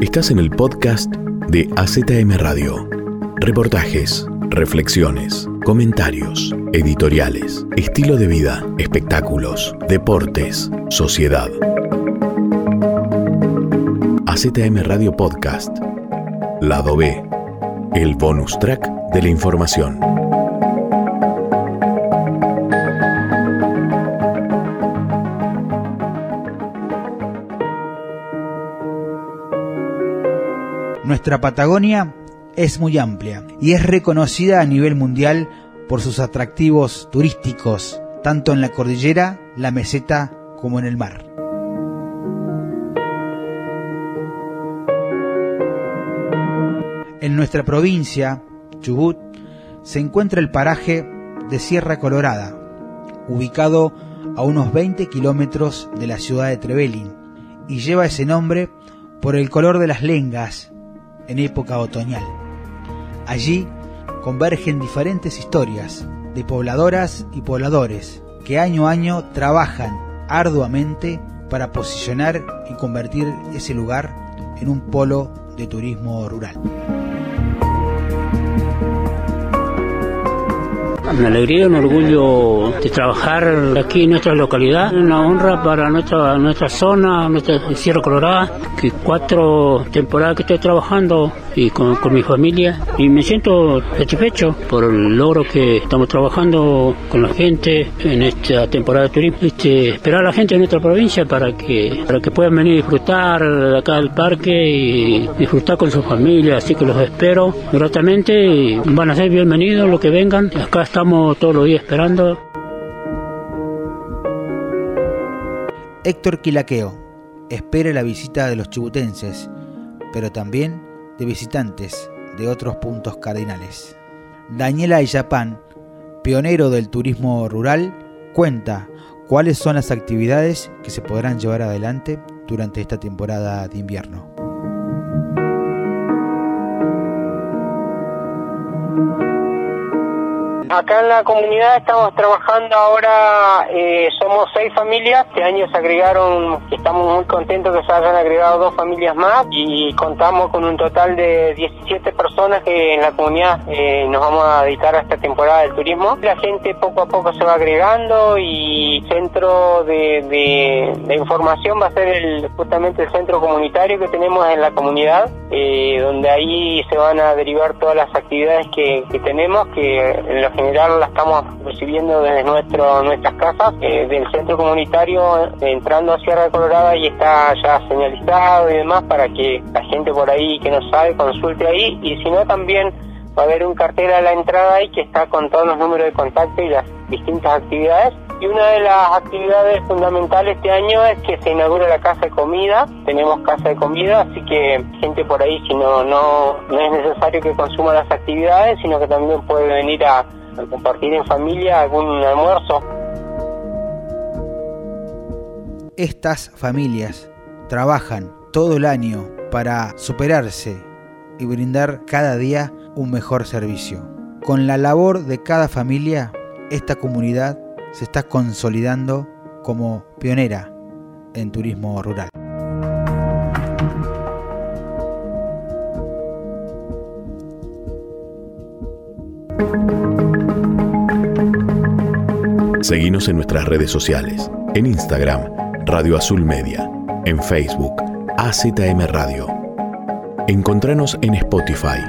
Estás en el podcast de AZM Radio. Reportajes, reflexiones, comentarios, editoriales, estilo de vida, espectáculos, deportes, sociedad. AZM Radio Podcast. Lado B. El bonus track de la información. Nuestra Patagonia es muy amplia y es reconocida a nivel mundial por sus atractivos turísticos, tanto en la cordillera, la meseta como en el mar. En nuestra provincia, Chubut, se encuentra el paraje de Sierra Colorada, ubicado a unos 20 kilómetros de la ciudad de Trevelin, y lleva ese nombre por el color de las lengas en época otoñal. Allí convergen diferentes historias de pobladoras y pobladores que año a año trabajan arduamente para posicionar y convertir ese lugar en un polo de turismo rural. Una alegría, un orgullo de trabajar aquí en nuestra localidad, una honra para nuestra nuestra zona, nuestra Sierra Colorada, que cuatro temporadas que estoy trabajando y con, con, mi familia y me siento satisfecho por el logro que estamos trabajando con la gente en esta temporada de turismo. Este, esperar a la gente de nuestra provincia para que para que puedan venir a disfrutar acá del parque y disfrutar con su familia, así que los espero gratamente y van a ser bienvenidos los que vengan. Acá estamos todos los días esperando. Héctor Quilaqueo espera la visita de los chibutenses, pero también de visitantes de otros puntos cardinales. Daniela Ayapán, pionero del turismo rural, cuenta cuáles son las actividades que se podrán llevar adelante durante esta temporada de invierno. Acá en la comunidad estamos trabajando ahora, eh, somos seis familias, este año se agregaron, estamos muy contentos que se hayan agregado dos familias más y contamos con un total de 17 personas que en la comunidad eh, nos vamos a dedicar a esta temporada del turismo. La gente poco a poco se va agregando y centro de, de, de información va a ser el, justamente el centro comunitario que tenemos en la comunidad, eh, donde ahí se van a derivar todas las actividades que, tenemos, que en los general la estamos recibiendo desde nuestras casas eh, del centro comunitario entrando a Sierra Colorada y está ya señalizado y demás para que la gente por ahí que no sabe consulte ahí. Y si no también va a haber un cartel a la entrada ahí que está con todos los números de contacto y las distintas actividades y una de las actividades fundamentales este año es que se inaugura la casa de comida. Tenemos casa de comida, así que gente por ahí, si no, no, no es necesario que consuma las actividades, sino que también puede venir a, a compartir en familia algún almuerzo. Estas familias trabajan todo el año para superarse y brindar cada día un mejor servicio. Con la labor de cada familia, esta comunidad se está consolidando como pionera en turismo rural. Seguimos en nuestras redes sociales. En Instagram, Radio Azul Media. En Facebook, AZM Radio. Encontranos en Spotify,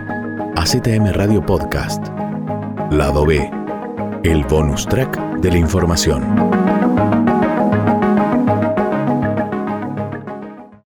AZM Radio Podcast. Lado B, el bonus track de la información.